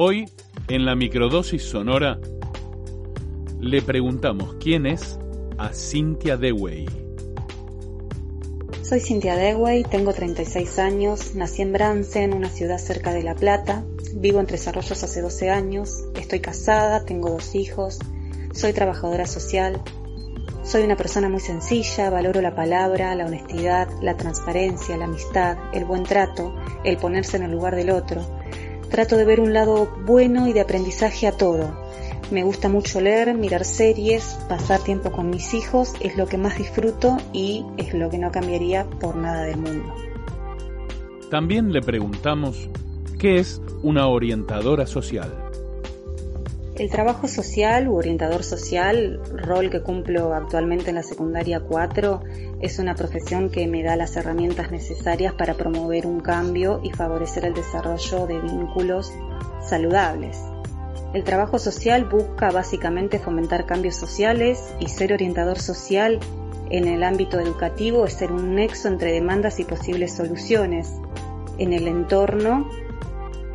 Hoy, en la microdosis sonora, le preguntamos quién es a Cynthia Dewey. Soy Cynthia Dewey, tengo 36 años, nací en Bransen, una ciudad cerca de La Plata, vivo en Tres Arroyos hace 12 años, estoy casada, tengo dos hijos, soy trabajadora social, soy una persona muy sencilla, valoro la palabra, la honestidad, la transparencia, la amistad, el buen trato, el ponerse en el lugar del otro. Trato de ver un lado bueno y de aprendizaje a todo. Me gusta mucho leer, mirar series, pasar tiempo con mis hijos, es lo que más disfruto y es lo que no cambiaría por nada del mundo. También le preguntamos qué es una orientadora social. El trabajo social u orientador social, rol que cumplo actualmente en la secundaria 4, es una profesión que me da las herramientas necesarias para promover un cambio y favorecer el desarrollo de vínculos saludables. El trabajo social busca básicamente fomentar cambios sociales y ser orientador social en el ámbito educativo es ser un nexo entre demandas y posibles soluciones en el entorno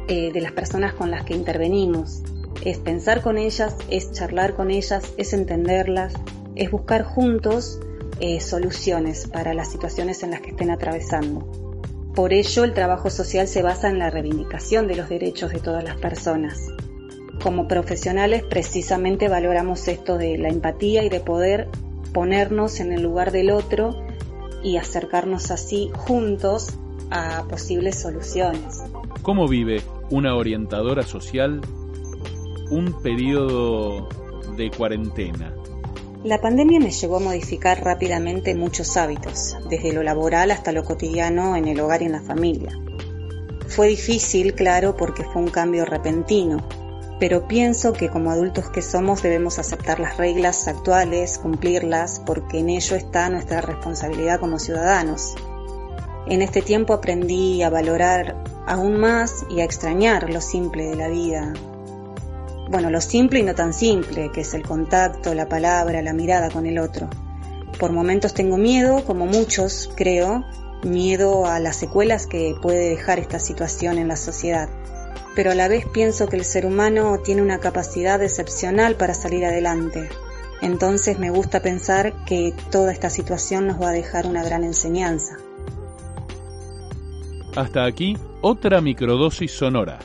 eh, de las personas con las que intervenimos es pensar con ellas, es charlar con ellas, es entenderlas, es buscar juntos eh, soluciones para las situaciones en las que estén atravesando. Por ello, el trabajo social se basa en la reivindicación de los derechos de todas las personas. Como profesionales, precisamente valoramos esto de la empatía y de poder ponernos en el lugar del otro y acercarnos así juntos a posibles soluciones. ¿Cómo vive una orientadora social un periodo de cuarentena? La pandemia me llevó a modificar rápidamente muchos hábitos, desde lo laboral hasta lo cotidiano en el hogar y en la familia. Fue difícil, claro, porque fue un cambio repentino, pero pienso que como adultos que somos debemos aceptar las reglas actuales, cumplirlas, porque en ello está nuestra responsabilidad como ciudadanos. En este tiempo aprendí a valorar aún más y a extrañar lo simple de la vida, bueno, lo simple y no tan simple, que es el contacto, la palabra, la mirada con el otro. Por momentos tengo miedo, como muchos, creo, miedo a las secuelas que puede dejar esta situación en la sociedad. Pero a la vez pienso que el ser humano tiene una capacidad excepcional para salir adelante. Entonces me gusta pensar que toda esta situación nos va a dejar una gran enseñanza. Hasta aquí otra microdosis sonora